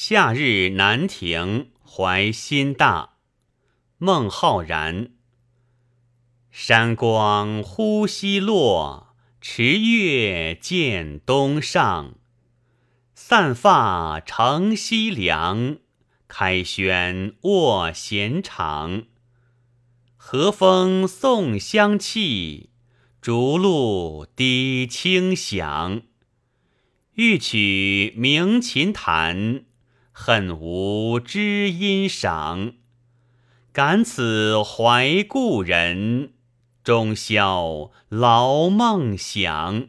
夏日南亭怀心大，孟浩然。山光忽西落，池月渐东上。散发乘西凉，开轩卧闲场。和风送香气，竹露滴清响。欲取鸣琴弹，恨无知音赏。感此怀故人，终宵劳梦想。